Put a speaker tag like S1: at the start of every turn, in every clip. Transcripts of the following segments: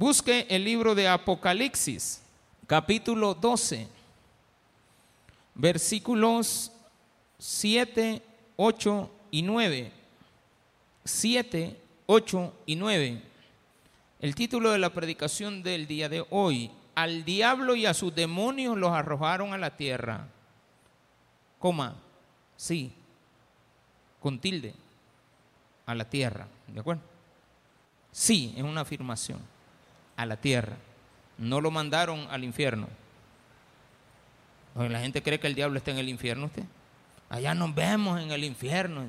S1: Busque el libro de Apocalipsis, capítulo 12, versículos 7, 8 y 9. 7, 8 y 9. El título de la predicación del día de hoy, al diablo y a sus demonios los arrojaron a la tierra. Coma, sí, con tilde, a la tierra, ¿de acuerdo? Sí, es una afirmación, a la tierra. No lo mandaron al infierno. La gente cree que el diablo está en el infierno, usted. Allá nos vemos en el infierno.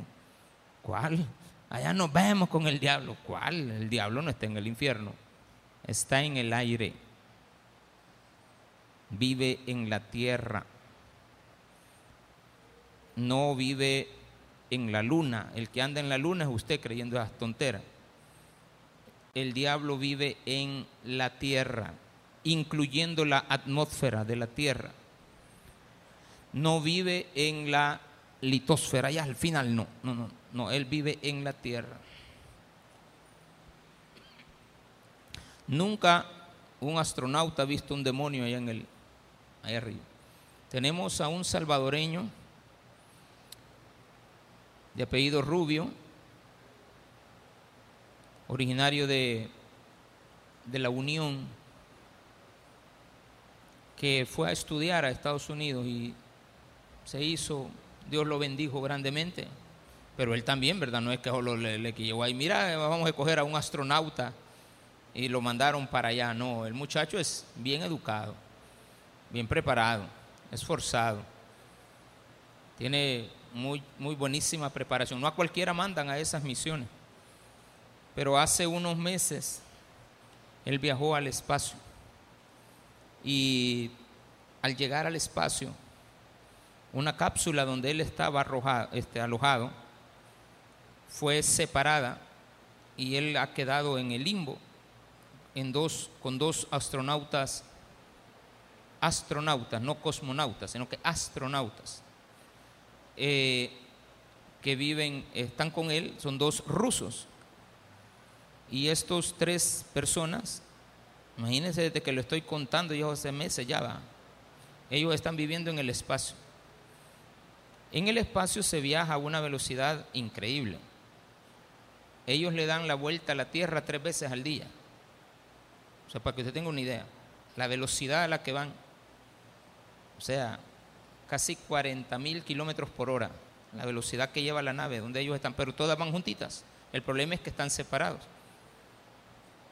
S1: ¿Cuál? Allá nos vemos con el diablo. ¿Cuál? El diablo no está en el infierno. Está en el aire. Vive en la tierra. No vive en la luna. El que anda en la luna es usted creyendo esas tonteras. El diablo vive en la tierra, incluyendo la atmósfera de la tierra. No vive en la litosfera, ya al final no, no, no, no, él vive en la tierra. Nunca un astronauta ha visto un demonio allá en el allá arriba. Tenemos a un salvadoreño de apellido Rubio, originario de, de la Unión, que fue a estudiar a Estados Unidos y se hizo, Dios lo bendijo grandemente, pero él también, ¿verdad? No es que solo le, le ahí, mira, vamos a escoger a un astronauta y lo mandaron para allá, no, el muchacho es bien educado, bien preparado, esforzado, tiene muy, muy buenísima preparación, no a cualquiera mandan a esas misiones, pero hace unos meses él viajó al espacio y al llegar al espacio, una cápsula donde él estaba este, alojado fue separada y él ha quedado en el limbo en dos, con dos astronautas, astronautas, no cosmonautas, sino que astronautas, eh, que viven, están con él, son dos rusos. Y estos tres personas, imagínense desde que lo estoy contando, ya hace meses ya va, ellos están viviendo en el espacio. En el espacio se viaja a una velocidad increíble. Ellos le dan la vuelta a la Tierra tres veces al día. O sea, para que usted tenga una idea, la velocidad a la que van, o sea, casi 40 mil kilómetros por hora, la velocidad que lleva la nave, donde ellos están, pero todas van juntitas. El problema es que están separados.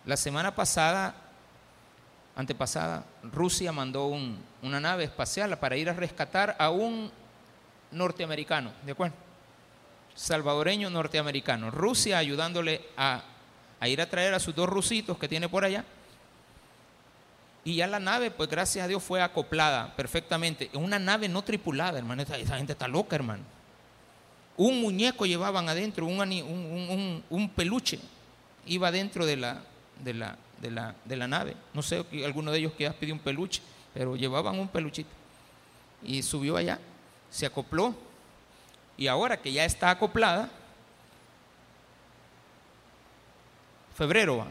S1: La semana pasada, antepasada, Rusia mandó un, una nave espacial para ir a rescatar a un norteamericano, ¿de acuerdo? Salvadoreño norteamericano. Rusia ayudándole a, a ir a traer a sus dos rusitos que tiene por allá. Y ya la nave, pues gracias a Dios, fue acoplada perfectamente. Es una nave no tripulada, hermano. Esa, esa gente está loca, hermano. Un muñeco llevaban adentro, un, un, un, un peluche iba dentro de la, de la, de la, de la nave. No sé, alguno de ellos que pidió un peluche, pero llevaban un peluchito. Y subió allá, se acopló. Y ahora que ya está acoplada, febrero,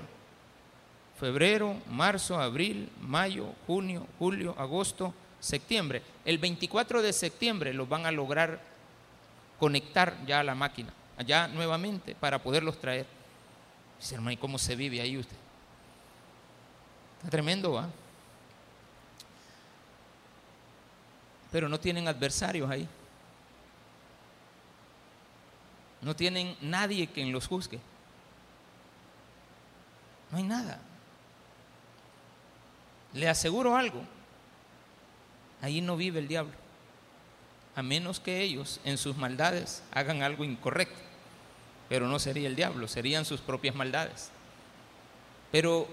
S1: febrero, marzo, abril, mayo, junio, julio, agosto, septiembre. El 24 de septiembre los van a lograr conectar ya a la máquina, allá nuevamente, para poderlos traer. Dice, hermano, ¿y cómo se vive ahí usted? Está tremendo, ¿va? Pero no tienen adversarios ahí. No tienen nadie quien los juzgue. No hay nada. Le aseguro algo. Ahí no vive el diablo. A menos que ellos en sus maldades hagan algo incorrecto. Pero no sería el diablo, serían sus propias maldades. Pero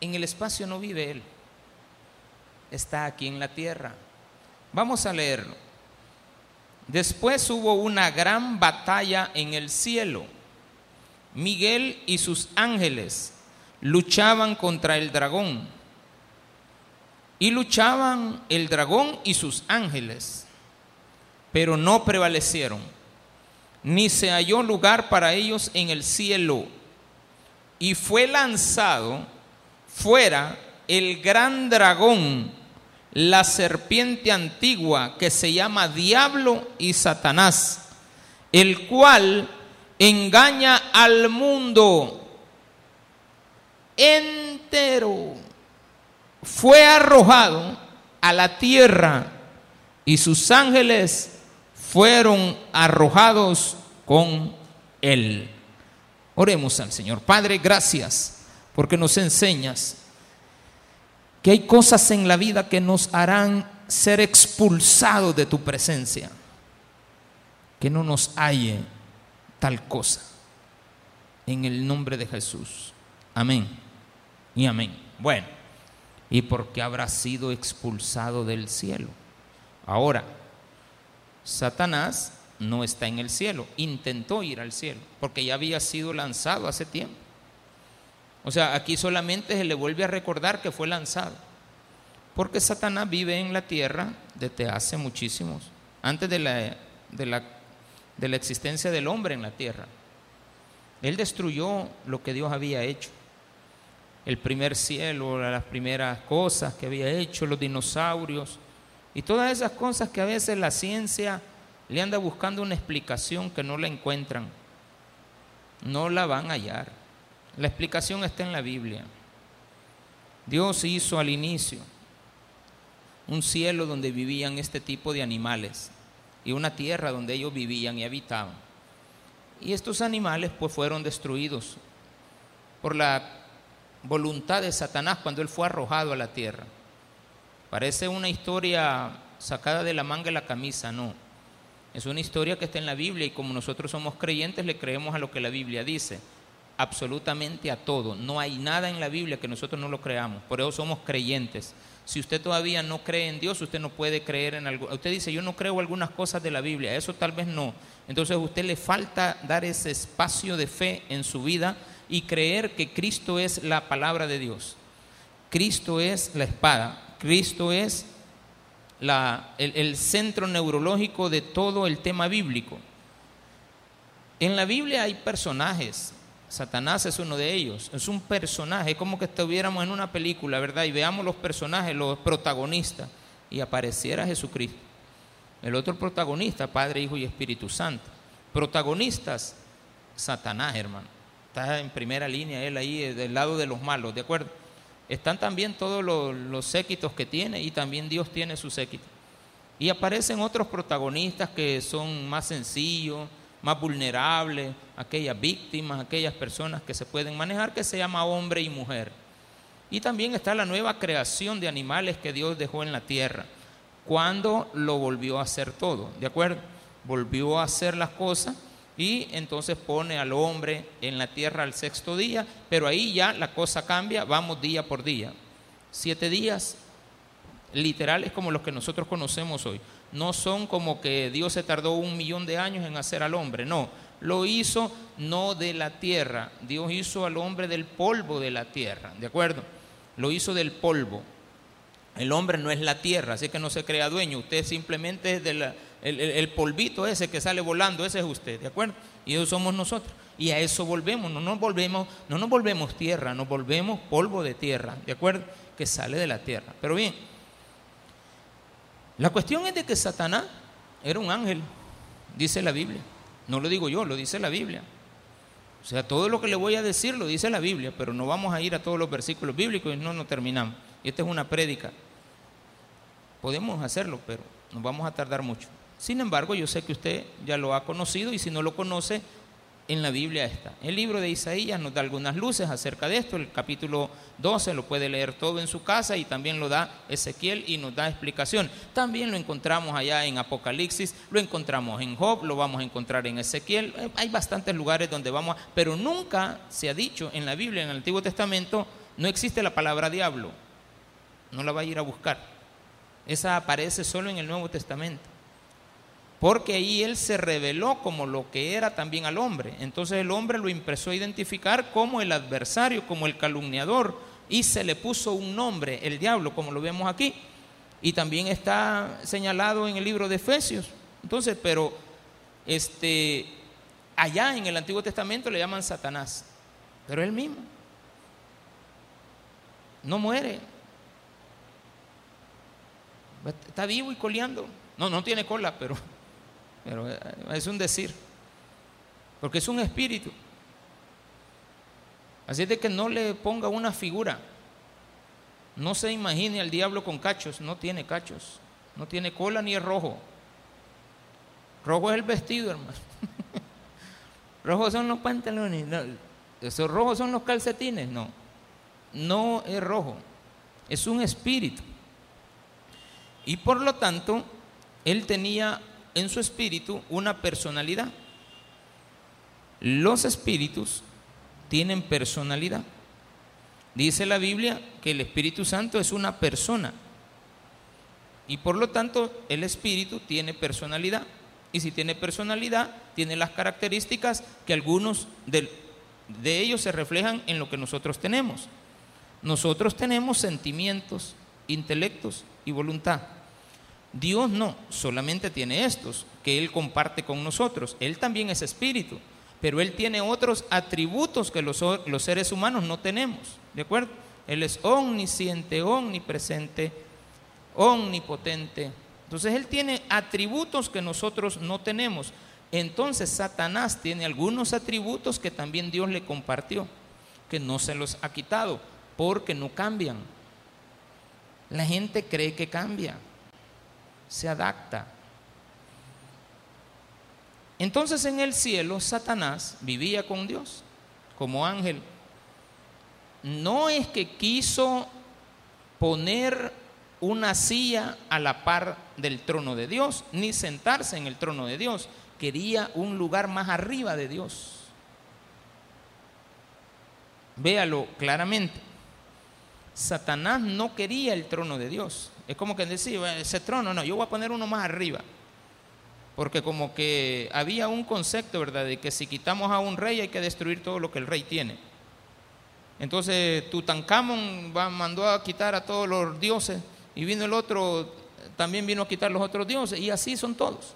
S1: en el espacio no vive él. Está aquí en la tierra. Vamos a leerlo. Después hubo una gran batalla en el cielo. Miguel y sus ángeles luchaban contra el dragón. Y luchaban el dragón y sus ángeles, pero no prevalecieron, ni se halló lugar para ellos en el cielo. Y fue lanzado fuera el gran dragón, la serpiente antigua que se llama Diablo y Satanás, el cual engaña al mundo entero. Fue arrojado a la tierra y sus ángeles fueron arrojados con él. Oremos al Señor. Padre, gracias porque nos enseñas que hay cosas en la vida que nos harán ser expulsados de tu presencia. Que no nos halle tal cosa. En el nombre de Jesús. Amén. Y amén. Bueno, ¿y por qué habrá sido expulsado del cielo? Ahora, Satanás no está en el cielo, intentó ir al cielo, porque ya había sido lanzado hace tiempo. O sea, aquí solamente se le vuelve a recordar que fue lanzado, porque Satanás vive en la tierra desde hace muchísimos, antes de la, de la, de la existencia del hombre en la tierra. Él destruyó lo que Dios había hecho. El primer cielo, las primeras cosas que había hecho, los dinosaurios y todas esas cosas que a veces la ciencia le anda buscando una explicación que no la encuentran. No la van a hallar. La explicación está en la Biblia. Dios hizo al inicio un cielo donde vivían este tipo de animales y una tierra donde ellos vivían y habitaban. Y estos animales pues fueron destruidos por la voluntad de Satanás cuando él fue arrojado a la tierra. Parece una historia sacada de la manga de la camisa, no. Es una historia que está en la Biblia y como nosotros somos creyentes le creemos a lo que la Biblia dice, absolutamente a todo. No hay nada en la Biblia que nosotros no lo creamos, por eso somos creyentes. Si usted todavía no cree en Dios, usted no puede creer en algo. Usted dice, yo no creo algunas cosas de la Biblia, eso tal vez no. Entonces a usted le falta dar ese espacio de fe en su vida y creer que Cristo es la palabra de Dios. Cristo es la espada, Cristo es el, centro neurológico de todo el tema bíblico. En la Biblia hay personajes, Satanás es uno de ellos, es un personaje, como que estuviéramos en una película, ¿verdad? Y veamos los personajes, los protagonistas, y apareciera Jesucristo. El otro protagonista, Padre, Hijo y Espíritu Santo. Protagonistas, Satanás, hermano. Está en primera línea él ahí, del lado de los malos, ¿de acuerdo? Están también todos los, séquitos que tiene y también Dios tiene su séquito. Y aparecen otros protagonistas que son más sencillos, más vulnerables, aquellas víctimas, aquellas personas que se pueden manejar, que se llama hombre y mujer. Y también está la nueva creación de animales que Dios dejó en la tierra, cuando lo volvió a hacer todo, ¿de acuerdo? Volvió a hacer las cosas y entonces pone al hombre en la tierra al sexto día, pero ahí ya la cosa cambia, vamos día por día. Siete días literales como los que nosotros conocemos hoy. No son como que Dios se tardó un millón de años en hacer al hombre, no. Lo hizo no de la tierra, Dios hizo al hombre del polvo de la tierra, ¿de acuerdo? Lo hizo del polvo. El hombre no es la tierra, así que no se crea dueño, usted simplemente es de la, el, polvito ese que sale volando, ese es usted, ¿de acuerdo? Y eso somos nosotros. Y a eso volvemos, no nos volvemos, no nos volvemos tierra, nos volvemos polvo de tierra, ¿de acuerdo? Que sale de la tierra. Pero bien, la cuestión es de que Satanás era un ángel, dice la Biblia. No lo digo yo, lo dice la Biblia. O sea, todo lo que le voy a decir lo dice la Biblia, pero no vamos a ir a todos los versículos bíblicos y no nos terminamos. Y esta es una prédica. Podemos hacerlo, pero nos vamos a tardar mucho. Sin embargo, yo sé que usted ya lo ha conocido y si no lo conoce, en la Biblia está. El libro de Isaías nos da algunas luces acerca de esto. El capítulo 12 lo puede leer todo en su casa y también lo da Ezequiel y nos da explicación. También lo encontramos allá en Apocalipsis, lo encontramos en Job, lo vamos a encontrar en Ezequiel. Eh, hay bastantes lugares donde vamos, a, pero nunca se ha dicho en la Biblia, en el Antiguo Testamento, no existe la palabra diablo. No la va a ir a buscar. Esa aparece solo en el Nuevo Testamento porque ahí él se reveló como lo que era también al hombre. Entonces el hombre lo empezó a identificar como el adversario, como el calumniador, y se le puso un nombre, el diablo, como lo vemos aquí. Y también está señalado en el libro de Efesios. Entonces, pero este allá en el Antiguo Testamento le llaman Satanás, pero él mismo. no muere. Está vivo y coleando. No, no tiene cola, pero, pero es un decir. Porque es un espíritu. Así es de que no le ponga una figura. No se imagine al diablo con cachos. No tiene cachos. No tiene cola ni es rojo. Rojo es el vestido, hermano. Rojos son los pantalones. esos rojos son los calcetines. No. No es rojo. Es un espíritu. Y por lo tanto, él tenía en su espíritu una personalidad. Los espíritus tienen personalidad. Dice la Biblia que el Espíritu Santo es una persona. Y por lo tanto, el espíritu tiene personalidad. Y si tiene personalidad, tiene las características que algunos de, ellos se reflejan en lo que nosotros tenemos. Nosotros tenemos sentimientos, intelectos y voluntad. Dios no, solamente tiene estos que Él comparte con nosotros. Él también es espíritu, pero Él tiene otros atributos que los, los seres humanos no tenemos. ¿De acuerdo? Él es omnisciente, omnipresente, omnipotente. Entonces Él tiene atributos que nosotros no tenemos. Entonces Satanás tiene algunos atributos que también Dios le compartió, que no se los ha quitado, porque no cambian. La gente cree que cambia se adapta. Entonces en el cielo Satanás vivía con Dios como ángel. No es que quiso poner una silla a la par del trono de Dios, ni sentarse en el trono de Dios. Quería un lugar más arriba de Dios. Véalo claramente. Satanás no quería el trono de Dios. Es como que decía, ese trono, no, yo voy a poner uno más arriba. Porque como que había un concepto, ¿verdad?, de que si quitamos a un rey hay que destruir todo lo que el rey tiene. Entonces Tutankamón mandó a quitar a todos los dioses y vino el otro, también vino a quitar los otros dioses y así son todos.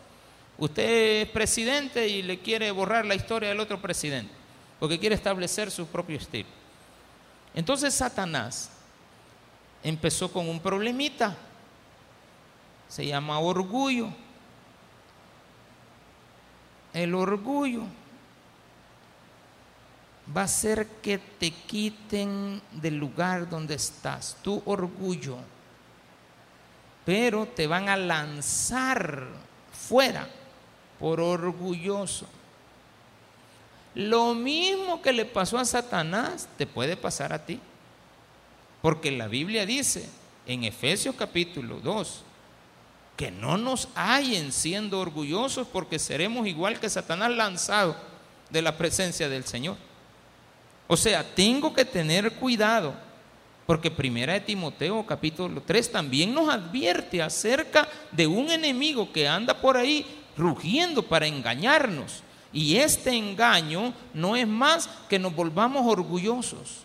S1: Usted es presidente y le quiere borrar la historia del otro presidente, porque quiere establecer su propio estilo. Entonces Satanás empezó con un problemita. Se llama orgullo. El orgullo va a hacer que te quiten del lugar donde estás, tu orgullo. Pero te van a lanzar fuera por orgulloso. Lo mismo que le pasó a Satanás, te puede pasar a ti. Porque la Biblia dice en Efesios capítulo 2 que no nos hallen siendo orgullosos porque seremos igual que Satanás lanzado de la presencia del Señor. O sea, tengo que tener cuidado porque primera de Timoteo capítulo 3 también nos advierte acerca de un enemigo que anda por ahí rugiendo para engañarnos. Y este engaño no es más que nos volvamos orgullosos.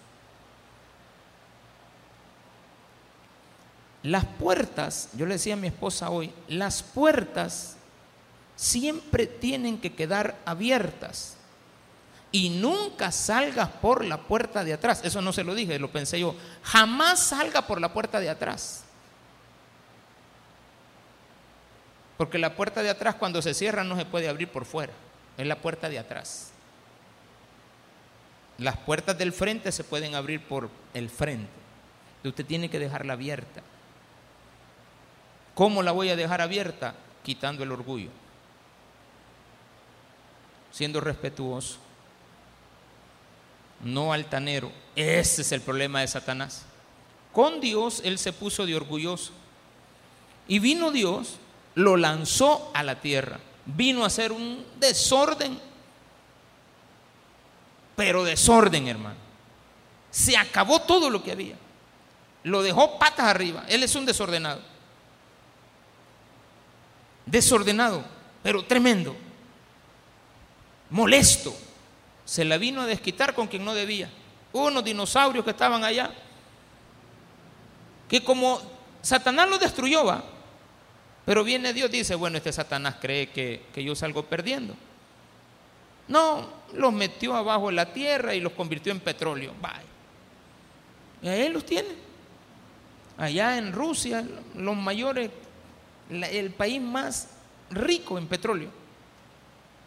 S1: Las puertas, yo le decía a mi esposa hoy, las puertas siempre tienen que quedar abiertas. Y nunca salgas por la puerta de atrás. Eso no se lo dije, lo pensé yo. Jamás salga por la puerta de atrás. Porque la puerta de atrás cuando se cierra no se puede abrir por fuera. Es la puerta de atrás. Las puertas del frente se pueden abrir por el frente. Usted tiene que dejarla abierta. ¿Cómo la voy a dejar abierta? Quitando el orgullo, siendo respetuoso, no altanero. Ese es el problema de Satanás. Con Dios él se puso de orgulloso. Y vino Dios, lo lanzó a la tierra. Vino a hacer un desorden. Pero desorden, hermano. Se acabó todo lo que había. Lo dejó patas arriba. Él es un desordenado desordenado, pero tremendo, molesto. Se la vino a desquitar con quien no debía. Unos dinosaurios que estaban allá, que como Satanás lo destruyó, va. Pero viene Dios dice, bueno, este Satanás cree que, yo salgo perdiendo. No, los metió abajo en la tierra y los convirtió en petróleo. Vaya. Y ahí los tiene. allá en Rusia, los mayores, el país más rico en petróleo.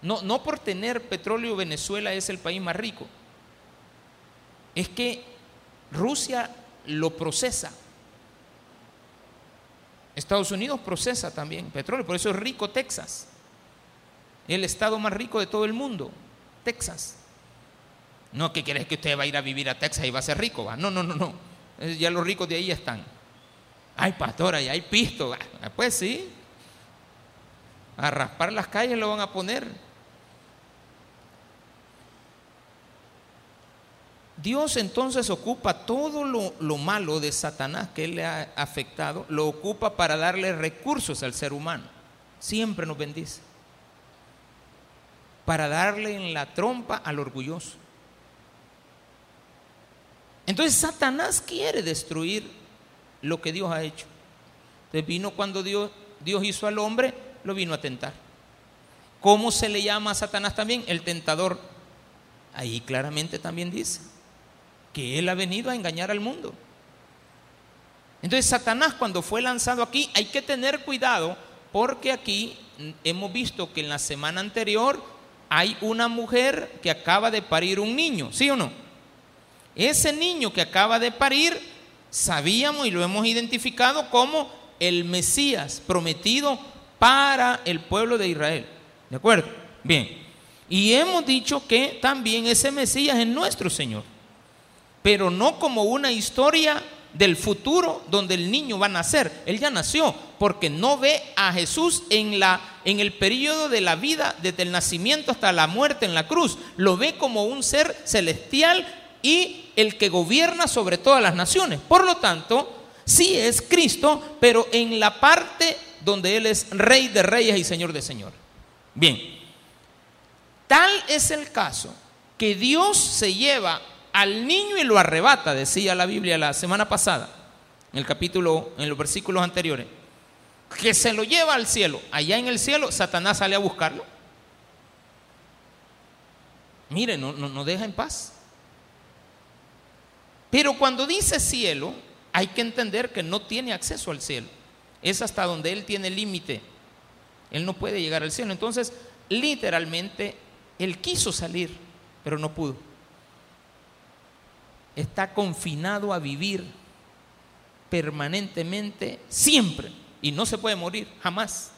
S1: No, no por tener petróleo Venezuela es el país más rico. Es que Rusia lo procesa. Estados Unidos procesa también petróleo, por eso es rico Texas. El estado más rico de todo el mundo, Texas. No que quieres que usted va a ir a vivir a Texas y va a ser rico, ¿va? No, no, no, no. Ya los ricos de ahí están. Ay, pastora, y hay pisto. Ah, pues sí. A raspar las calles lo van a poner. Dios entonces ocupa todo lo, lo, malo de Satanás que él le ha afectado, lo ocupa para darle recursos al ser humano. Siempre nos bendice. Para darle en la trompa al orgulloso. Entonces Satanás quiere destruir lo que Dios ha hecho. Entonces vino cuando Dios, Dios hizo al hombre, lo vino a tentar. ¿Cómo se le llama a Satanás también? El tentador. Ahí claramente también dice que él ha venido a engañar al mundo. Entonces Satanás cuando fue lanzado aquí hay que tener cuidado porque aquí hemos visto que en la semana anterior hay una mujer que acaba de parir un niño, ¿sí o no? Ese niño que acaba de parir sabíamos y lo hemos identificado como el Mesías prometido para el pueblo de Israel. ¿De acuerdo? Bien. Y hemos dicho que también ese Mesías es nuestro Señor pero no como una historia del futuro donde el niño va a nacer. Él ya nació porque no ve a Jesús en, la, en el periodo de la vida, desde el nacimiento hasta la muerte en la cruz. Lo ve como un ser celestial y el que gobierna sobre todas las naciones. Por lo tanto, sí es Cristo, pero en la parte donde Él es rey de reyes y señor de señores. Bien, tal es el caso que Dios se lleva al niño y lo arrebata, decía la Biblia la semana pasada, en el capítulo, en los versículos anteriores, que se lo lleva al cielo. Allá en el cielo, Satanás sale a buscarlo. Mire, no, no, no deja en paz. Pero cuando dice cielo, hay que entender que no tiene acceso al cielo. Es hasta donde él tiene límite. Él no puede llegar al cielo. Entonces, literalmente, él quiso salir, pero no pudo está confinado a vivir permanentemente, siempre, y no se puede morir, jamás.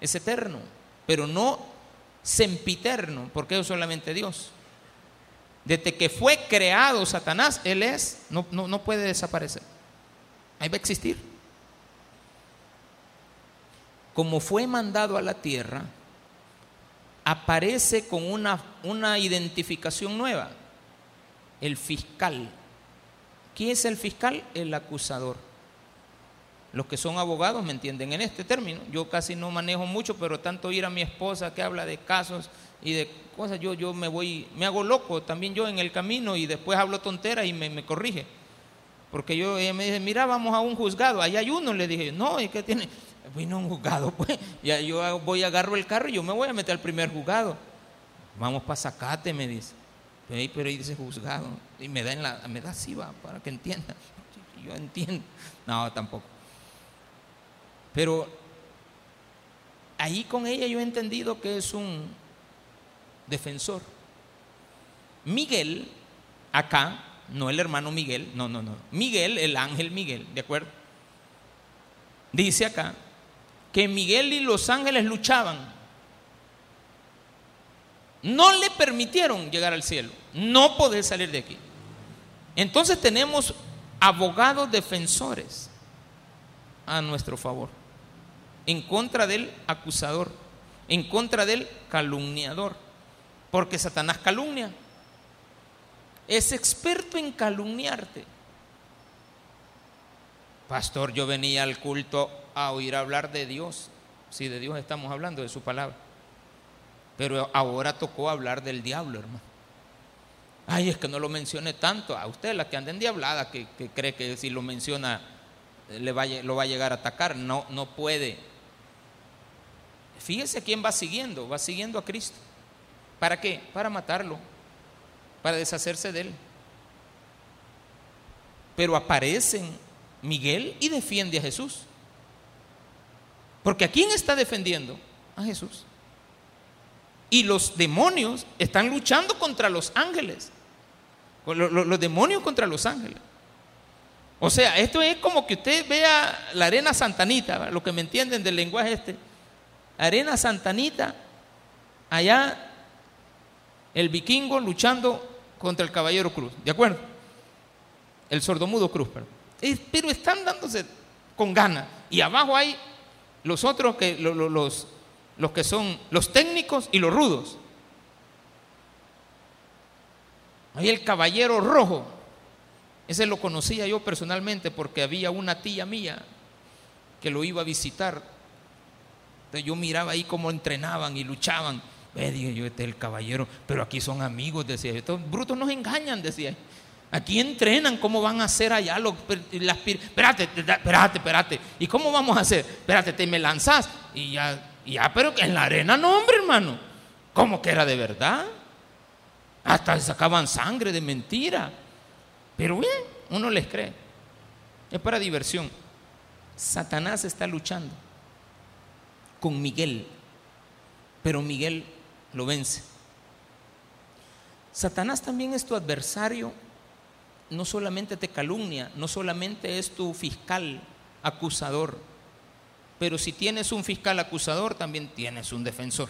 S1: Es eterno, pero no sempiterno, porque es solamente Dios. Desde que fue creado Satanás, Él es, no, no, no puede desaparecer. Ahí va a existir. Como fue mandado a la tierra, aparece con una, una identificación nueva el fiscal. ¿Quién es el fiscal? El acusador. Los que son abogados me entienden en este término. Yo casi no manejo mucho, pero tanto ir a mi esposa que habla de casos y de cosas, yo, yo me voy, me hago loco también yo en el camino y después hablo tontera y me, corrige. Porque yo, ella me dice, mira, vamos a un juzgado, ahí hay uno, le dije, no, ¿y qué tiene? Vino un juzgado, pues, ya yo voy, agarro el carro y yo me voy a meter al primer juzgado. Vamos para Zacate, me dice. Pero ahí dice juzgado. Y me da, en la, me da así, va, para que entienda. Yo entiendo. No, tampoco. Pero ahí con ella yo he entendido que es un defensor. Miguel, acá, no el hermano Miguel, no, no, no. Miguel, el ángel Miguel, ¿de acuerdo? Dice acá que Miguel y los ángeles luchaban no le permitieron llegar al cielo. No poder salir de aquí. Entonces tenemos abogados defensores a nuestro favor, en contra del acusador, en contra del calumniador, porque Satanás calumnia. Es experto en calumniarte. Pastor, yo venía al culto a oír hablar de Dios. Si de Dios estamos hablando, de su palabra. Pero ahora tocó hablar del diablo, hermano. Ay, es que no lo mencione tanto. A usted, la que anda en que, cree que si lo menciona le va, lo va a llegar a atacar. No, no puede. Fíjese quién va siguiendo. Va siguiendo a Cristo. ¿Para qué? Para matarlo. Para deshacerse de él. Pero aparecen Miguel y defiende a Jesús. Porque ¿a quién está defendiendo? A Jesús. Y los demonios están luchando contra los ángeles. Los, demonios contra los ángeles. O sea, esto es como que usted vea la arena santanita, lo que me entienden del lenguaje este. Arena santanita, allá el vikingo luchando contra el caballero cruz, ¿de acuerdo? El sordomudo cruz, pero, pero están dándose con ganas. Y abajo hay los otros que los, los que son los técnicos y los rudos. Hay el caballero rojo. Ese lo conocía yo personalmente porque había una tía mía que lo iba a visitar. Entonces yo miraba ahí cómo entrenaban y luchaban. Dije yo, este es el caballero, pero aquí son amigos, decía. Estos brutos nos engañan, decía. Aquí entrenan cómo van a hacer allá los, las Espérate, espérate, espérate. ¿Y cómo vamos a hacer? Espérate, te me lanzas y ya ya, pero en la arena no, hombre, hermano. ¿Cómo que era de verdad? Hasta sacaban sangre de mentira. Pero bien, uno les cree. Es para diversión. Satanás está luchando con Miguel, pero Miguel lo vence. Satanás también es tu adversario, no solamente te calumnia, no solamente es tu fiscal, acusador pero si tienes un fiscal acusador, también tienes un defensor.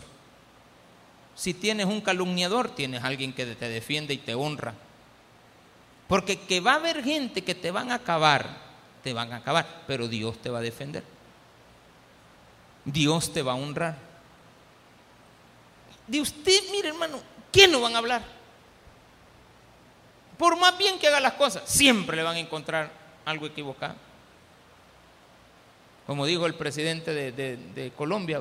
S1: Si tienes un calumniador, tienes alguien que te defiende y te honra. Porque que va a haber gente que te van a acabar, te van a acabar, pero Dios te va a defender. Dios te va a honrar. De usted, mire hermano, ¿quién no van a hablar? Por más bien que haga las cosas, siempre le van a encontrar algo equivocado como dijo el presidente de, Colombia,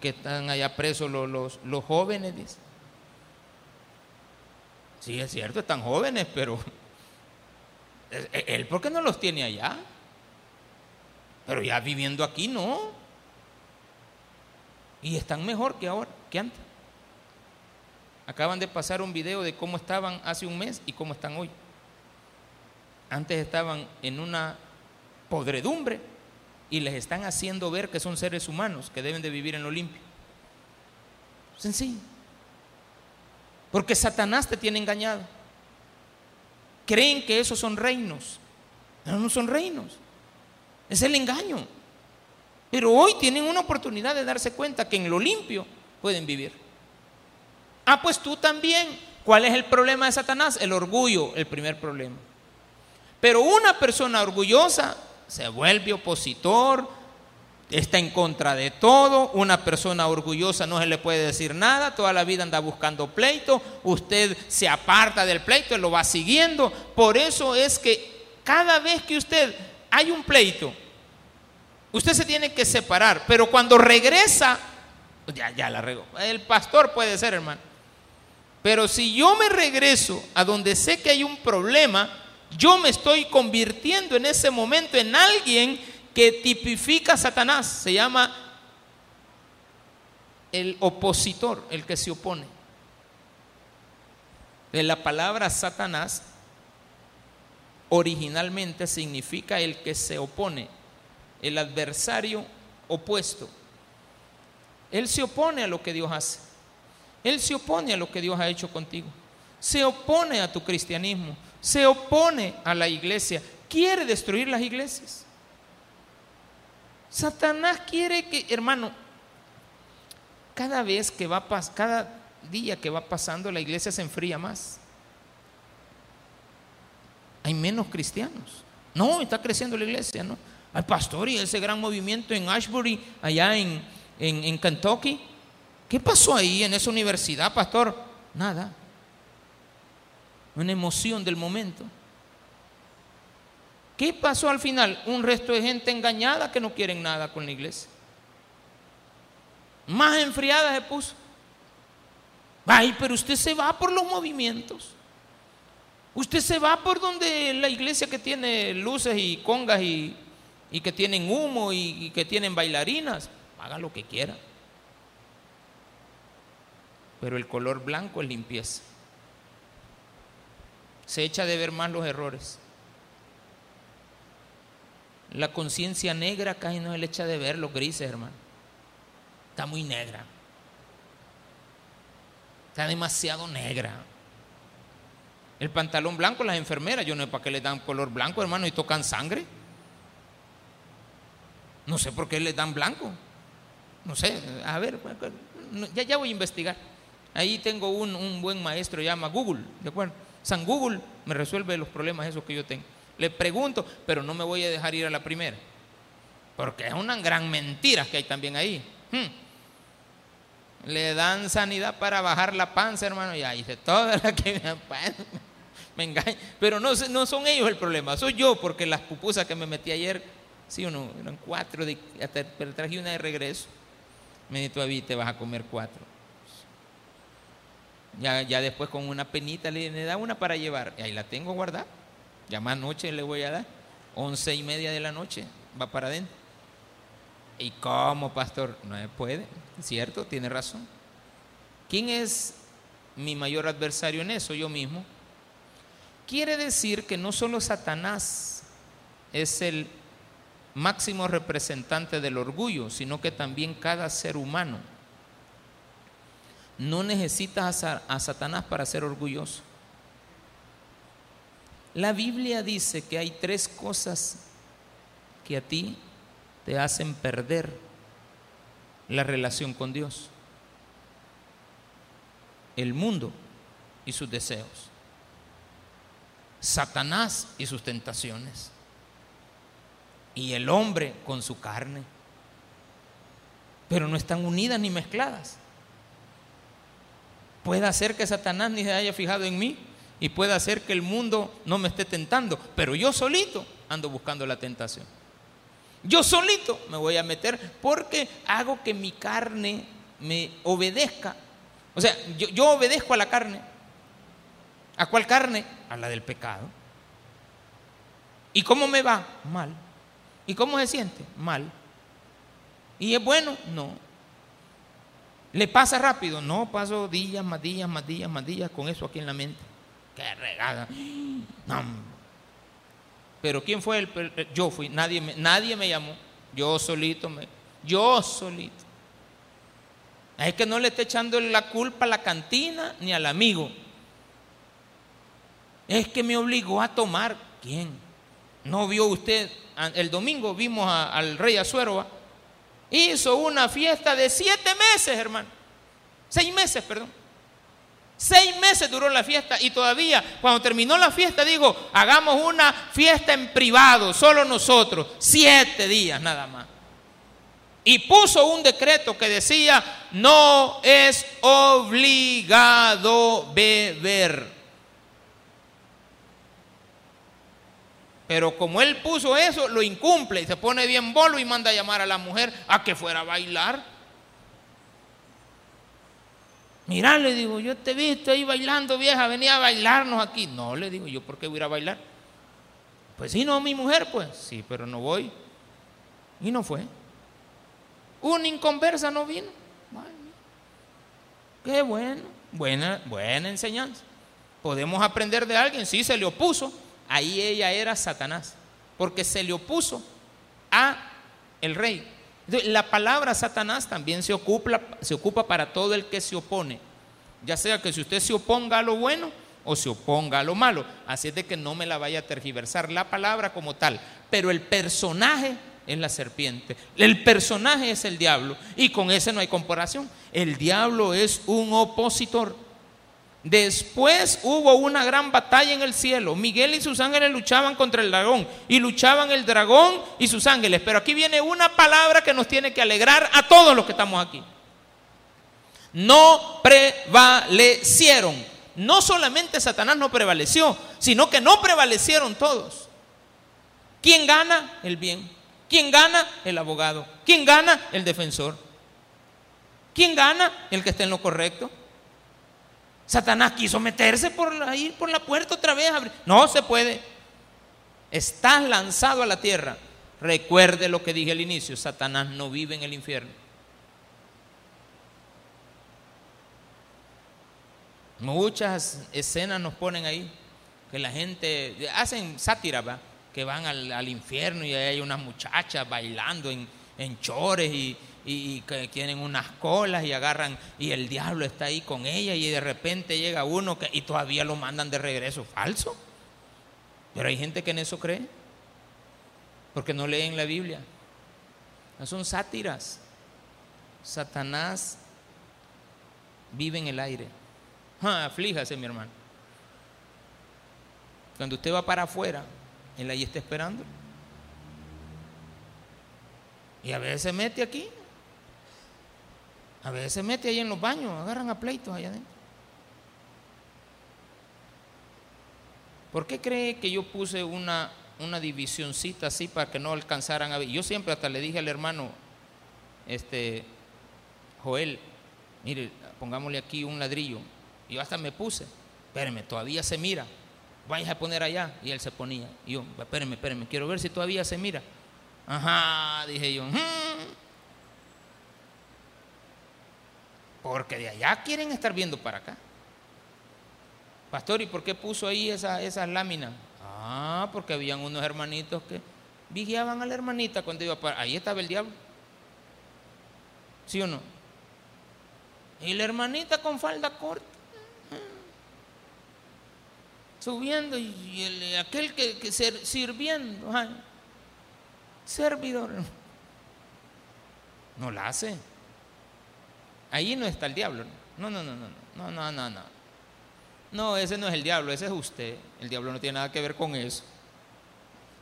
S1: Que, están allá presos los, jóvenes. Sí, es cierto, están jóvenes, pero él, ¿por qué no los tiene allá? Pero ya viviendo aquí, no. Y están mejor que ahora, que antes. Acaban de pasar un video de cómo estaban hace un mes y cómo están hoy. Antes estaban en una podredumbre y les están haciendo ver que son seres humanos que deben de vivir en lo limpio. Sencillo. Porque Satanás te tiene engañado. Creen que esos son reinos. no son reinos. Es el engaño. Pero hoy tienen una oportunidad de darse cuenta que en lo limpio pueden vivir. Ah, pues tú también. ¿Cuál es el problema de Satanás? El orgullo, el primer problema. Pero una persona orgullosa se vuelve opositor, está en contra de todo, una persona orgullosa no se le puede decir nada, toda la vida anda buscando pleito, usted se aparta del pleito, y lo va siguiendo, por eso es que cada vez que usted hay un pleito, usted se tiene que separar, pero cuando regresa, ya, ya la regó, el pastor puede ser hermano, pero si yo me regreso a donde sé que hay un problema, yo me estoy convirtiendo en ese momento en alguien que tipifica a Satanás. Se llama el opositor, el que se opone. De la palabra Satanás originalmente significa el que se opone, el adversario opuesto. Él se opone a lo que Dios hace. Él se opone a lo que Dios ha hecho contigo. Se opone a tu cristianismo se opone a la iglesia, quiere destruir las iglesias. Satanás quiere que, hermano, cada vez que va cada día que va pasando la iglesia se enfría más. Hay menos cristianos. No, está creciendo la iglesia, ¿no? Al pastor y ese gran movimiento en Ashbury, allá en, en Kentucky. ¿Qué pasó ahí en esa universidad, pastor? Nada una emoción del momento. ¿Qué pasó al final? Un resto de gente engañada que no quieren nada con la iglesia. Más enfriada se puso. Ay, pero usted se va por los movimientos. Usted se va por donde la iglesia que tiene luces y congas y, que tienen humo y, que tienen bailarinas. Haga lo que quiera. Pero el color blanco es limpieza se echa de ver más los errores. La conciencia negra casi no se le echa de ver los grises, hermano. Está muy negra. Está demasiado negra. El pantalón blanco, las enfermeras, yo no sé para qué le dan color blanco, hermano, y tocan sangre. No sé por qué le dan blanco. No sé, a ver, ya, ya voy a investigar. Ahí tengo un, un buen maestro, llama Google, ¿de acuerdo? San Google me resuelve los problemas esos que yo tengo. Le pregunto, pero no me voy a dejar ir a la primera. Porque es una gran mentira que hay también ahí. Hmm. Le dan sanidad para bajar la panza, hermano. Ya hice toda la que me, engaña. Pero no, no son ellos el problema, soy yo, porque las pupusas que me metí ayer, sí o no, eran cuatro, pero traje una de regreso. Me dijo, todavía te vas a comer cuatro. Ya, ya después con una penita le, le da una para llevar. Y ahí la tengo guardada. Ya más noche le voy a dar. Once y media de la noche. Va para adentro. ¿Y cómo, pastor? No se puede. ¿Cierto? Tiene razón. ¿Quién es mi mayor adversario en eso? Yo mismo. Quiere decir que no solo Satanás es el máximo representante del orgullo, sino que también cada ser humano. No necesitas a, Satanás para ser orgulloso. La Biblia dice que hay tres cosas que a ti te hacen perder la relación con Dios. El mundo y sus deseos. Satanás y sus tentaciones. Y el hombre con su carne. Pero no están unidas ni mezcladas. Puede hacer que Satanás ni se haya fijado en mí y puede hacer que el mundo no me esté tentando, pero yo solito ando buscando la tentación. Yo solito me voy a meter porque hago que mi carne me obedezca. O sea, yo, yo obedezco a la carne. ¿A cuál carne? A la del pecado. ¿Y cómo me va? Mal. ¿Y cómo se siente? Mal. ¿Y es bueno? No. ¿Le pasa rápido? No, paso días, más días, más días, más días con eso aquí en la mente. Qué regada. No. Pero ¿quién fue el? Yo fui, nadie me, nadie me llamó. Yo solito, me, yo solito. Es que no le esté echando la culpa a la cantina ni al amigo. Es que me obligó a tomar. ¿Quién? ¿No vio usted? El domingo vimos al rey Azuero hizo una fiesta de siete meses, hermano. Seis meses, perdón. Seis meses duró la fiesta y todavía cuando terminó la fiesta digo, hagamos una fiesta en privado, solo nosotros, siete días nada más. Y puso un decreto que decía, no es obligado beber. Pero como él puso eso, lo incumple y se pone bien bolo y manda a llamar a la mujer a que fuera a bailar. Mirá, le digo, yo te he visto ahí bailando, vieja, venía a bailarnos aquí. No, le digo, ¿yo por qué voy a ir a bailar? Pues sí, no, mi mujer, pues. Sí, pero no voy. Y no fue. Una inconversa no vino. qué bueno. Buena, buena enseñanza. Podemos aprender de alguien, sí, se le opuso ahí ella era Satanás, porque se le opuso a el rey. la palabra Satanás también se ocupa, se ocupa para todo el que se opone, ya sea que si usted se oponga a lo bueno o se oponga a lo malo. Así es de que no me la vaya a tergiversar la palabra como tal, pero el personaje es la serpiente, el personaje es el diablo y con ese no hay comparación. El diablo es un opositor. Después hubo una gran batalla en el cielo. Miguel y sus ángeles luchaban contra el dragón y luchaban el dragón y sus ángeles. Pero aquí viene una palabra que nos tiene que alegrar a todos los que estamos aquí. No prevalecieron. No solamente Satanás no prevaleció, sino que no prevalecieron todos. ¿Quién gana? El bien. ¿Quién gana? El abogado. ¿Quién gana? El defensor. ¿Quién gana? El que esté en lo correcto. Satanás quiso meterse por ir por la puerta otra vez. No se puede. Estás lanzado a la tierra. Recuerde lo que dije al inicio, Satanás no vive en el infierno. Muchas escenas nos ponen ahí, que la gente hacen sátira, ¿va? que van al, infierno y hay unas muchachas bailando en, en chores y, que tienen unas colas y agarran y el diablo está ahí con ella y de repente llega uno que, y todavía lo mandan de regreso. Falso. Pero hay gente que en eso cree porque no leen la Biblia. No son sátiras. Satanás vive en el aire. Aflíjase, mi hermano. Cuando usted va para afuera, él ahí está esperando. Y a veces se mete aquí. A veces se mete ahí en los baños, agarran a pleitos allá adentro. ¿Por qué cree que yo puse una, una divisioncita así para que no alcanzaran a ver? Yo siempre hasta le dije al hermano, este, Joel, mire, pongámosle aquí un ladrillo. Y yo hasta me puse, espéreme, todavía se mira, vayas a poner allá. Y él se ponía. Y yo, espéreme, espéreme, quiero ver si todavía se mira. Ajá, dije yo. Porque de allá quieren estar viendo para acá. Pastor, ¿y por qué puso ahí esa, esas láminas? Ah, porque habían unos hermanitos que vigiaban a la hermanita cuando iba para... Ahí estaba el diablo. ¿Sí o no? Y la hermanita con falda corta. Subiendo y aquel que, sirviendo, servidor, no la hace. Ahí no está el diablo. No, no, no, no, no, no, no, no. No, ese no es el diablo, ese es usted. El diablo no tiene nada que ver con eso.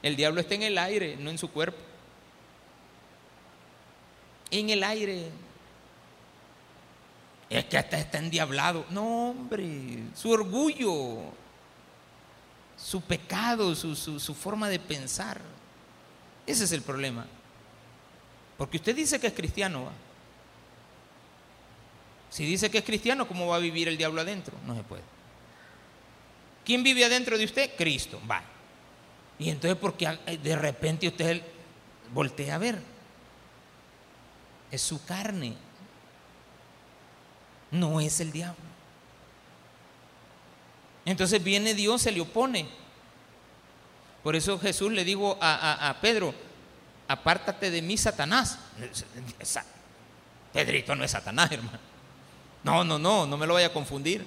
S1: El diablo está en el aire, no en su cuerpo. En el aire. Es que hasta está endiablado. No, hombre, su orgullo, su pecado, su, su forma de pensar. Ese es el problema. Porque usted dice que es cristiano. Si dice que es cristiano, ¿cómo va a vivir el diablo adentro? No se puede. ¿Quién vive adentro de usted? Cristo. Va. Y entonces, porque de repente usted voltea a ver? Es su carne. No es el diablo. Entonces viene Dios, se le opone. Por eso Jesús le dijo a, Pedro, apártate de mí, Satanás. Pedrito no es Satanás, hermano. No, no, no, no me lo vaya a confundir.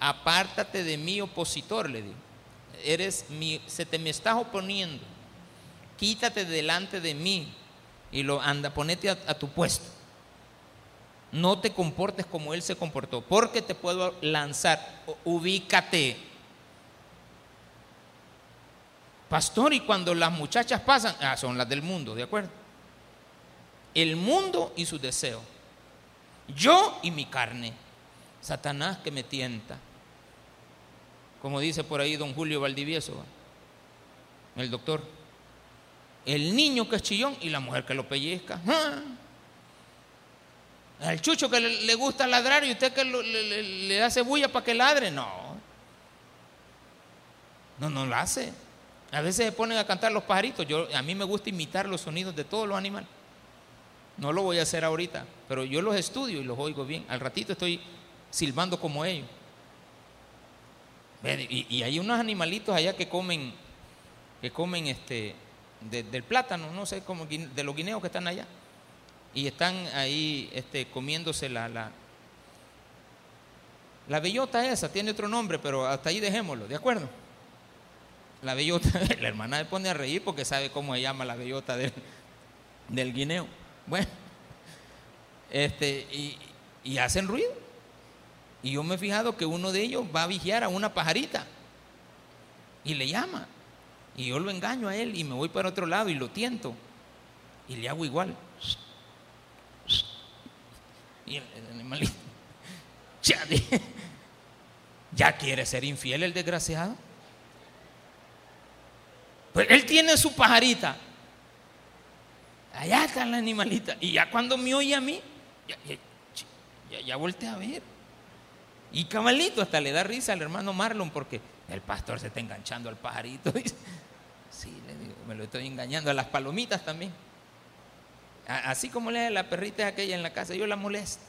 S1: Apártate de mí, opositor, le digo. Eres mi, se te me estás oponiendo. Quítate delante de mí y lo anda, ponete a tu puesto. No te comportes como él se comportó, porque te puedo lanzar. Ubícate. Pastor, y cuando las muchachas pasan, ah, son las del mundo, ¿de acuerdo? El mundo y su deseo. Yo y mi carne. Satanás que me tienta. Como dice por ahí don Julio Valdivieso, el doctor. El niño que es chillón y la mujer que lo pellizca. ¡Ah! Al chucho que le, gusta ladrar y usted que le, hace bulla para que ladre. No. No, no lo hace. A veces se ponen a cantar los pajaritos. Yo, a mí me gusta imitar los sonidos de todos los animales. No lo voy a hacer ahorita, pero yo los estudio y los oigo bien. Al ratito estoy silbando como ellos. Y, hay unos animalitos allá que comen, que comen este, del plátano, no sé, como de los guineos que están allá. Y están ahí este, comiéndose la, la, la bellota esa, tiene otro nombre, pero hasta ahí dejémoslo, ¿de acuerdo? La bellota, la hermana se pone a reír porque sabe cómo se llama la bellota del, del guineo. Bueno, este, y, hacen ruido. Y yo me he fijado que uno de ellos va a vigiar a una pajarita y le llama. Y yo lo engaño a él y me voy para otro lado y lo tiento. Y le hago igual. Y el, animalito, ya quiere ser infiel el desgraciado. Pues él tiene su pajarita. Allá está la animalita. Y ya cuando me oye a mí, ya, ya, a ver. Y cabalito hasta le da risa al hermano Marlon porque el pastor se está enganchando al pajarito. Sí, le digo, me lo estoy engañando a las palomitas también. Así como le da la perrita aquella en la casa, yo la molesto.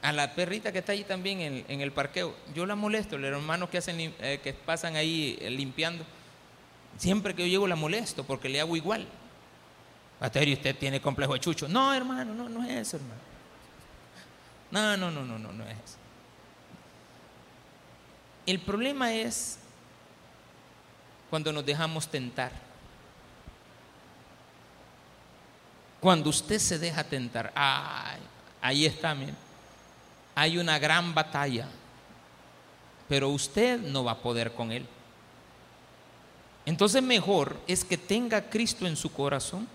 S1: A la perrita que está ahí también en, el parqueo, yo la molesto. Los hermanos que, hacen, eh, que pasan ahí eh, limpiando, Siempre que yo llego la molesto porque le hago igual. Pastor, ¿y usted tiene complejo de chucho? No, hermano, no, no es eso, hermano. No, no, no, no, no, no es eso. El problema es cuando nos dejamos tentar. Cuando usted se deja tentar, ahí está, mire. hay una gran batalla, pero usted no va a poder con él. Entonces mejor es que tenga Cristo en su corazón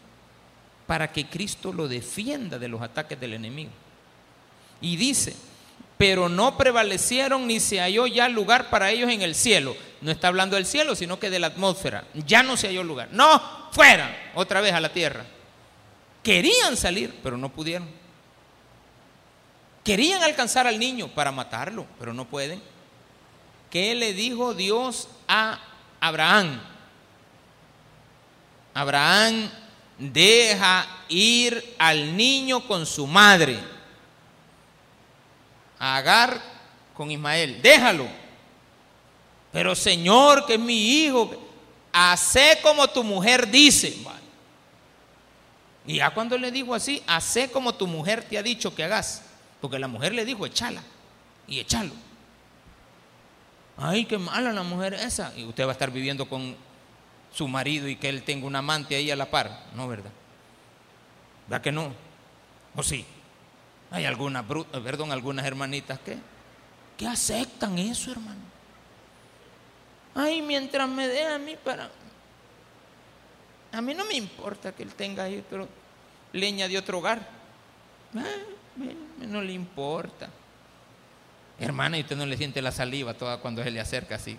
S1: para que Cristo lo defienda de los ataques del enemigo. Y dice, pero no prevalecieron ni se halló ya lugar para ellos en el cielo. No está hablando del cielo, sino que de la atmósfera. Ya no se halló lugar. No, fuera, otra vez a la tierra. Querían salir, pero no pudieron. Querían alcanzar al niño para matarlo, pero no pueden. ¿Qué le dijo Dios a Abraham? Abraham deja ir al niño con su madre. Agar con Ismael, déjalo. Pero Señor, que es mi hijo, hace como tu mujer dice. Y ya cuando le dijo así, hace como tu mujer te ha dicho que hagas. Porque la mujer le dijo, echala. Y echalo. Ay, qué mala la mujer esa. Y usted va a estar viviendo con su marido y que él tenga un amante ahí a la par. No, ¿verdad? ¿Verdad que no? ¿O sí? Hay algunas, perdón, algunas hermanitas que, que aceptan eso, hermano. Ay, mientras me dé a mí para... A mí no me importa que él tenga ahí otro, leña de otro hogar. no le importa. Hermana, y usted no le siente la saliva toda cuando se le acerca así.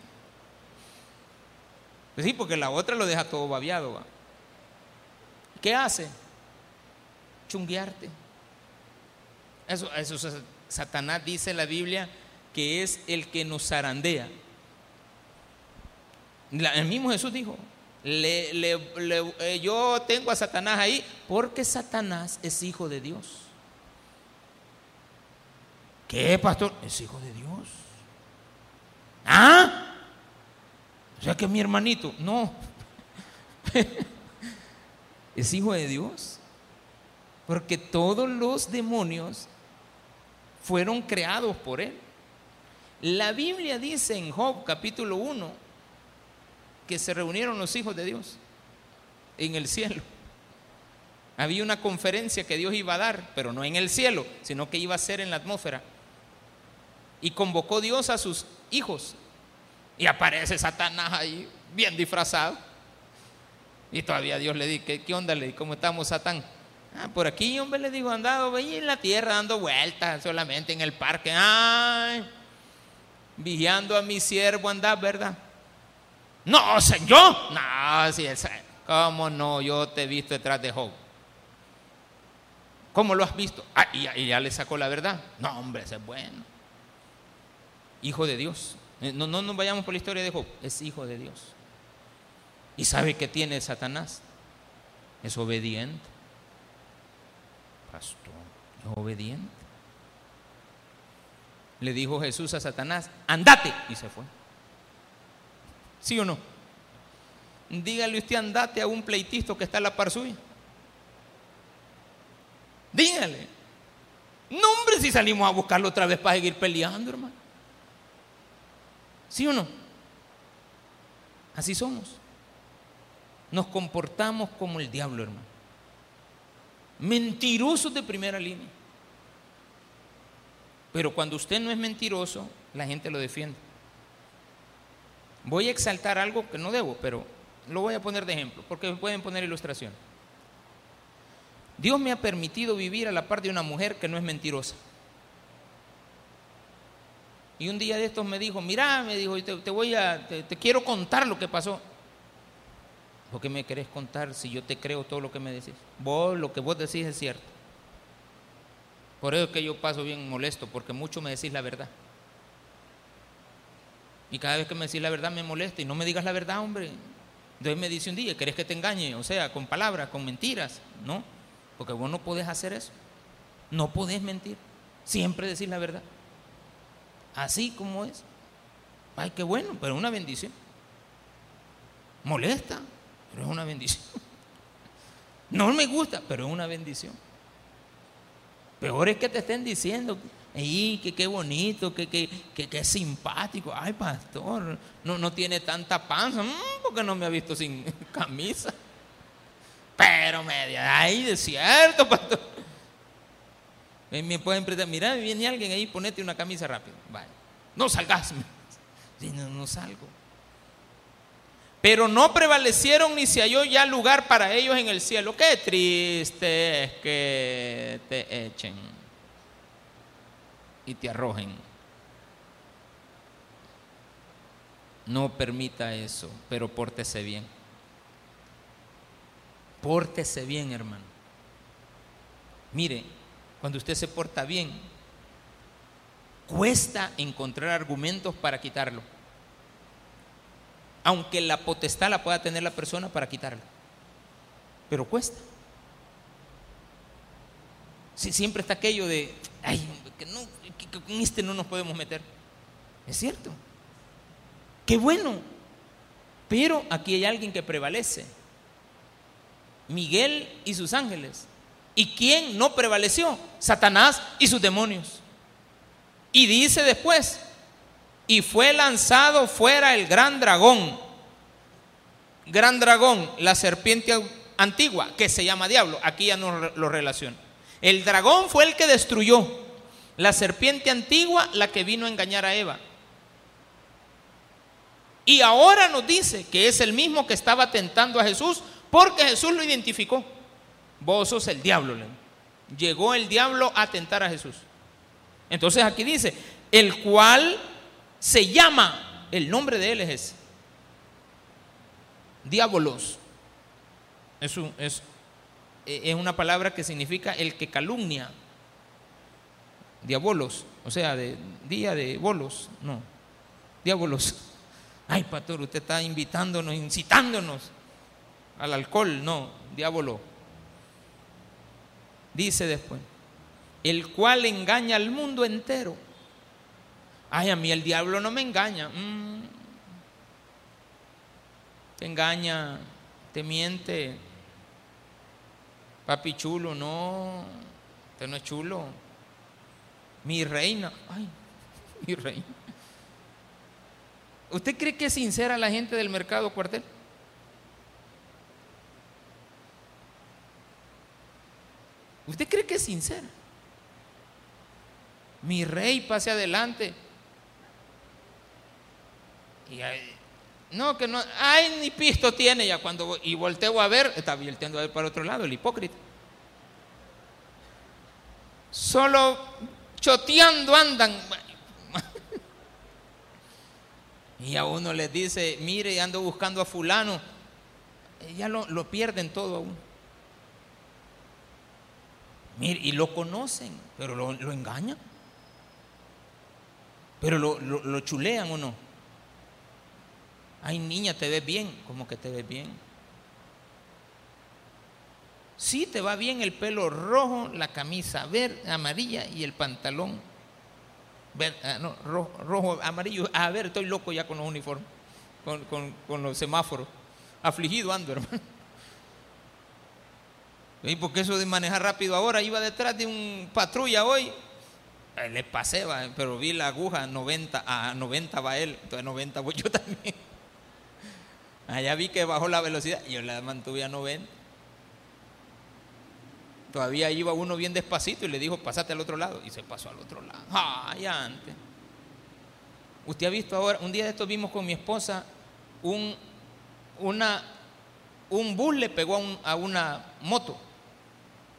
S1: Pues sí, porque la otra lo deja todo babiado. ¿Qué hace? Chunguearte. Eso, eso Satanás dice en la Biblia que es el que nos zarandea. el mismo Jesús dijo, eh, yo tengo a Satanás ahí porque Satanás es hijo de Dios. ¿Qué, pastor? Es hijo de Dios. ¿Ah? O sea que mi hermanito, no. es hijo de Dios. Porque todos los demonios fueron creados por Él. La Biblia dice en Job capítulo 1 que se reunieron los hijos de Dios en el cielo. Había una conferencia que Dios iba a dar, pero no en el cielo, sino que iba a ser en la atmósfera. Y convocó Dios a sus hijos y aparece Satanás ahí, bien disfrazado. Y todavía Dios le dice, ¿qué, onda? Le ¿cómo estamos, Satán? Ah, por aquí, hombre, le digo, andado ahí en la tierra dando vueltas, solamente en el parque. Ay, vigiando a mi siervo andar, ¿verdad? No, señor. No, sí, ¿cómo no? Yo te he visto detrás de Job. ¿Cómo lo has visto? Ah, y, y ya le sacó la verdad. No, hombre, ese es bueno. Hijo de Dios. Eh, no, no nos vayamos por la historia de Job, es hijo de Dios. ¿Y sabe que tiene Satanás? Es obediente. Pastor, es obediente. Le dijo Jesús a Satanás, andate, y se fue. ¿Sí o no? Dígale usted, andate a un pleitisto que está en la par suya. Dígale. No, hombre, si salimos a buscarlo otra vez para seguir peleando, hermano. ¿Sí o no? Así somos. Nos comportamos como el diablo, hermano. Mentirosos de primera línea. Pero cuando usted no es mentiroso, la gente lo defiende. Voy a exaltar algo que no debo, pero lo voy a poner de ejemplo, porque pueden poner ilustración. Dios me ha permitido vivir a la par de una mujer que no es mentirosa. Y un día de estos me dijo, mira, me dijo, te, voy a, te, quiero contar lo que pasó. ¿Por qué me querés contar si yo te creo todo lo que me decís? Vos, lo que vos decís es cierto. Por eso es que yo paso bien molesto, porque mucho me decís la verdad. Y cada vez que me decís la verdad me molesta y no me digas la verdad, hombre. Entonces me dice un día, ¿querés que te engañe? O sea, con palabras, con mentiras. No, porque vos no podés hacer eso. No podés mentir. Siempre decís la verdad así como es. Ay, qué bueno, pero una bendición. Molesta, pero es una bendición. No me gusta, pero es una bendición. Peor es que te estén diciendo, ¡ay, que qué bonito, que qué simpático! ¡Ay, pastor! No, no tiene tanta panza, mm, porque no me ha visto sin camisa. Pero media, ¡ay, de cierto, pastor! Me pueden prestar, mira, viene alguien ahí, ponete una camisa rápido. Vale. No salgas. No, no salgo. Pero no prevalecieron ni se halló ya lugar para ellos en el cielo. Qué triste es que te echen y te arrojen. No permita eso, pero pórtese bien. Pórtese bien, hermano. Mire, cuando usted se porta bien, cuesta encontrar argumentos para quitarlo aunque la potestad la pueda tener la persona para quitarla. Pero cuesta. Si siempre está aquello de, ay, que no, con este no nos podemos meter. Es cierto. Qué bueno. Pero aquí hay alguien que prevalece. Miguel y sus ángeles. ¿Y quién no prevaleció? Satanás y sus demonios. Y dice después, y fue lanzado fuera el gran dragón. Gran dragón, la serpiente antigua, que se llama diablo. Aquí ya no lo relaciona. El dragón fue el que destruyó. La serpiente antigua, la que vino a engañar a Eva. Y ahora nos dice que es el mismo que estaba tentando a Jesús, porque Jesús lo identificó. Vos sos el diablo. Llegó el diablo a tentar a Jesús. Entonces aquí dice, el cual se llama, el nombre de él es Diabolos. Es, es, es una palabra que significa el que calumnia. Diabolos, o sea, de día de bolos, no. Diabolos. Ay, pastor, usted está invitándonos, incitándonos al alcohol, no, diablo. Dice después, el cual engaña al mundo entero Ay, a mí el diablo no me engaña. Mm. Te engaña, te miente. Papi chulo, no, usted no es chulo. Mi reina, ay, mi reina. ¿Usted cree que es sincera la gente del mercado cuartel? ¿Usted cree que es sincera? Mi rey, pase adelante no, que no, ay, ni pisto tiene ya cuando, y volteo a ver, está volteando a ver para otro lado, el hipócrita. Solo choteando andan. Y a uno les dice, mire, ando buscando a fulano. Ya lo, lo pierden todo aún. Mire, y lo conocen, pero lo, engañan. Pero lo, lo chulean o no. Ay, niña, te ves bien. ¿Cómo que te ves bien? Sí, te va bien el pelo rojo, la camisa verde, amarilla y el pantalón ah, no, rojo, amarillo. A ver, estoy loco ya con los uniformes, con, los semáforos. Afligido ando, hermano. ¿Y porque eso de manejar rápido ahora? Iba detrás de un patrulla hoy. Eh, le pasé, pero vi la aguja 90, a 90 va él, entonces 90 voy yo también. Allá vi que bajó la velocidad yo la mantuve a 90. Todavía iba uno bien despacito y le dijo, pásate al otro lado. Y se pasó al otro lado. Ah, ya antes. Usted ha visto ahora, un día de estos vimos con mi esposa, un, una, un bus le pegó a, una moto.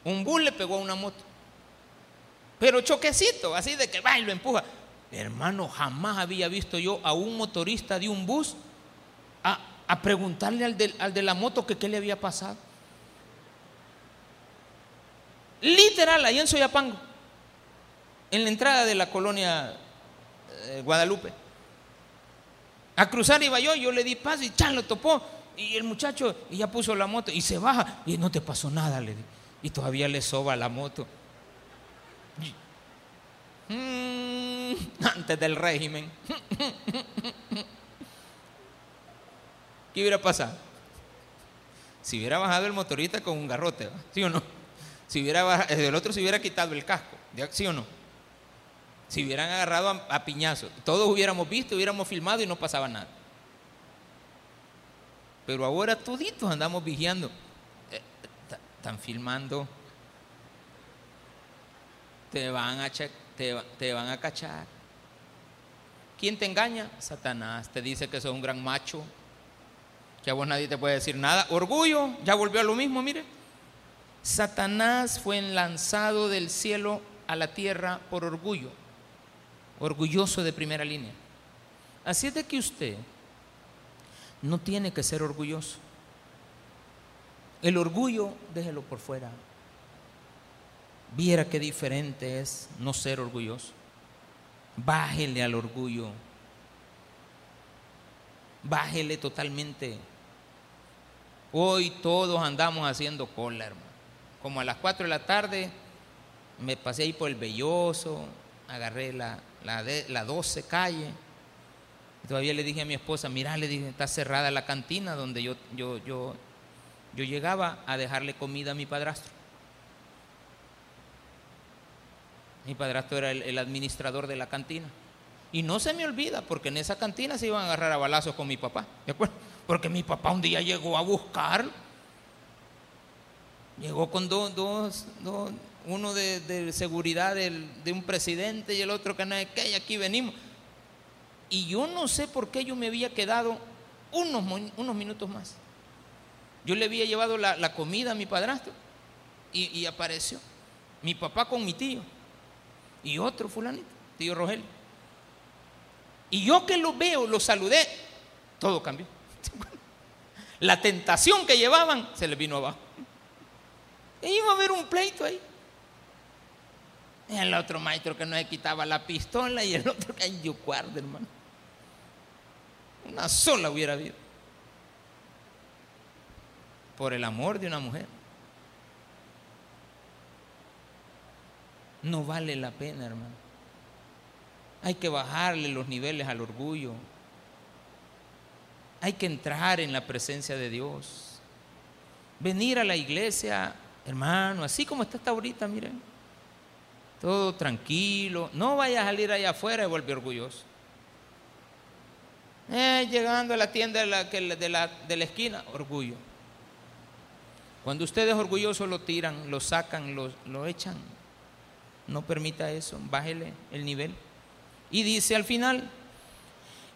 S1: Un bus le pegó a una moto. Pero choquecito, así de que va y lo empuja. Hermano, jamás había visto yo a un motorista de un bus a, a preguntarle al de, la moto que qué le había pasado. Literal, ahí en Soyapango, en la entrada de la colonia eh, Guadalupe. A cruzar iba yo, yo le di paso y chan lo topó. Y el muchacho y ya puso la moto y se baja y no te pasó nada, le di. Y todavía le soba la moto. Mm, antes del régimen. ¿qué hubiera pasado? Si hubiera bajado el motorista con un garrote, ¿sí o no? Si hubiera bajado, el otro se hubiera quitado el casco, ¿sí o no? Si hubieran agarrado a, a piñazo, todos hubiéramos visto, hubiéramos filmado y no pasaba nada. Pero ahora toditos andamos vigiando. Están filmando. Te van, a te van a cachar. ¿Quién te engaña? Satanás. Te dice que sos un gran macho. Que a vos nadie te puede decir nada. Orgullo, ya volvió a lo mismo, mire. Satanás fue lanzado del cielo a la tierra por orgullo. Orgulloso de primera línea. Así es de que usted no tiene que ser orgulloso. El orgullo, déjelo por fuera. Viera qué diferente es no ser orgulloso. Bájele al orgullo. Bájele totalmente. Hoy todos andamos haciendo cola, hermano. Como a las 4 de la tarde me pasé ahí por el Belloso, agarré la, la, la 12 calle todavía le dije a mi esposa, mira, le dije, está cerrada la cantina donde yo, yo, yo, yo llegaba a dejarle comida a mi padrastro. Mi padrastro era el, administrador de la cantina. Y no se me olvida, porque en esa cantina se iban a agarrar a balazos con mi papá. ¿De acuerdo? Porque mi papá un día llegó a buscar. Llegó con dos, dos, dos uno de, seguridad de un presidente y el otro que no es que, aquí venimos. Y yo no sé por qué yo me había quedado unos, unos minutos más. Yo le había llevado la, comida a mi padrastro y, apareció mi papá con mi tío y otro fulanito, tío Rogelio. Y yo que lo veo, lo saludé, todo cambió. La tentación que llevaban se le vino abajo. E iba a haber un pleito ahí. El otro maestro que no le quitaba la pistola y el otro que yo guardo, hermano. Una sola hubiera habido. Por el amor de una mujer. No vale la pena, hermano. Hay que bajarle los niveles al orgullo. Hay que entrar en la presencia de Dios. Venir a la iglesia, hermano, así como está hasta ahorita, miren. Todo tranquilo. No vaya a salir allá afuera y volver orgulloso. Eh, llegando a la tienda de la, de, la, de la esquina, orgullo. Cuando usted es orgulloso lo tiran, lo sacan, lo, lo echan. No permita eso, bájele el nivel. Y dice al final,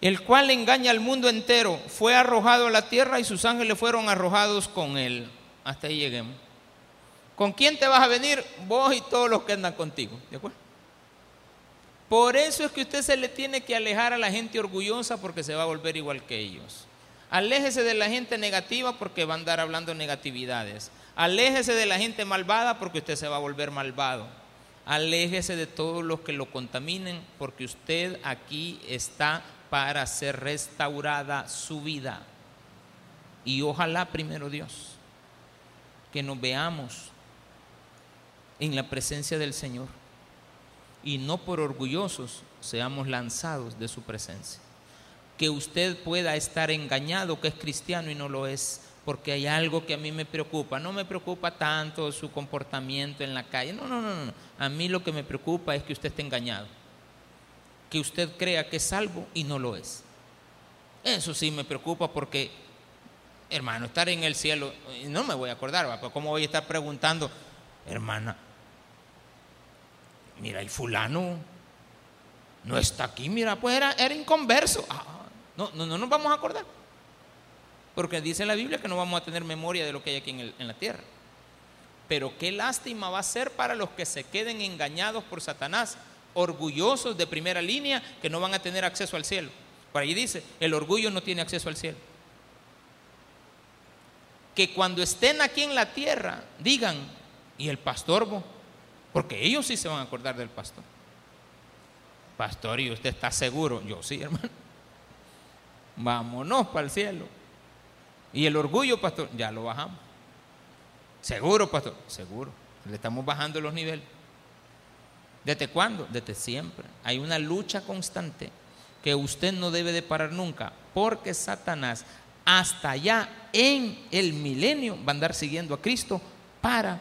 S1: el cual engaña al mundo entero, fue arrojado a la tierra y sus ángeles fueron arrojados con él. Hasta ahí lleguemos. ¿Con quién te vas a venir? Vos y todos los que andan contigo. ¿De acuerdo? Por eso es que usted se le tiene que alejar a la gente orgullosa porque se va a volver igual que ellos. Aléjese de la gente negativa porque va a andar hablando negatividades. Aléjese de la gente malvada porque usted se va a volver malvado. Aléjese de todos los que lo contaminen porque usted aquí está para ser restaurada su vida. Y ojalá primero Dios que nos veamos en la presencia del Señor y no por orgullosos seamos lanzados de su presencia. Que usted pueda estar engañado que es cristiano y no lo es, porque hay algo que a mí me preocupa. No me preocupa tanto su comportamiento en la calle. No, no, no, no. A mí lo que me preocupa es que usted esté engañado. Que usted crea que es salvo y no lo es. Eso sí me preocupa porque, hermano, estar en el cielo, no me voy a acordar, ¿cómo voy a estar preguntando, hermana, mira, y fulano no está aquí, mira, pues era, era inconverso. Ah, no, no, no nos vamos a acordar. Porque dice la Biblia que no vamos a tener memoria de lo que hay aquí en, la tierra. Pero qué lástima va a ser para los que se queden engañados por Satanás, orgullosos de primera línea, que no van a tener acceso al cielo. Por ahí dice, el orgullo no tiene acceso al cielo. Que cuando estén aquí en la tierra digan, ¿y el pastor? Porque ellos sí se van a acordar del pastor. Pastor, ¿y usted está seguro? Yo sí, hermano. Vámonos para el cielo. Y el orgullo, pastor, ya lo bajamos. Seguro, pastor, seguro. Le estamos bajando los niveles. ¿Desde cuándo? Desde siempre. Hay una lucha constante que usted no debe de parar nunca, porque Satanás hasta allá en el milenio va a andar siguiendo a Cristo para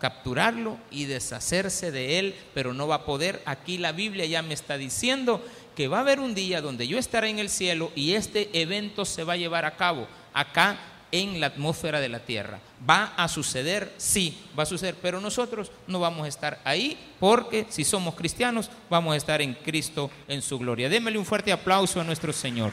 S1: capturarlo y deshacerse de él, pero no va a poder. Aquí la Biblia ya me está diciendo que va a haber un día donde yo estaré en el cielo y este evento se va a llevar a cabo acá en la atmósfera de la tierra. ¿Va a suceder? Sí, va a suceder, pero nosotros no vamos a estar ahí porque si somos cristianos vamos a estar en Cristo en su gloria. Démele un fuerte aplauso a nuestro Señor.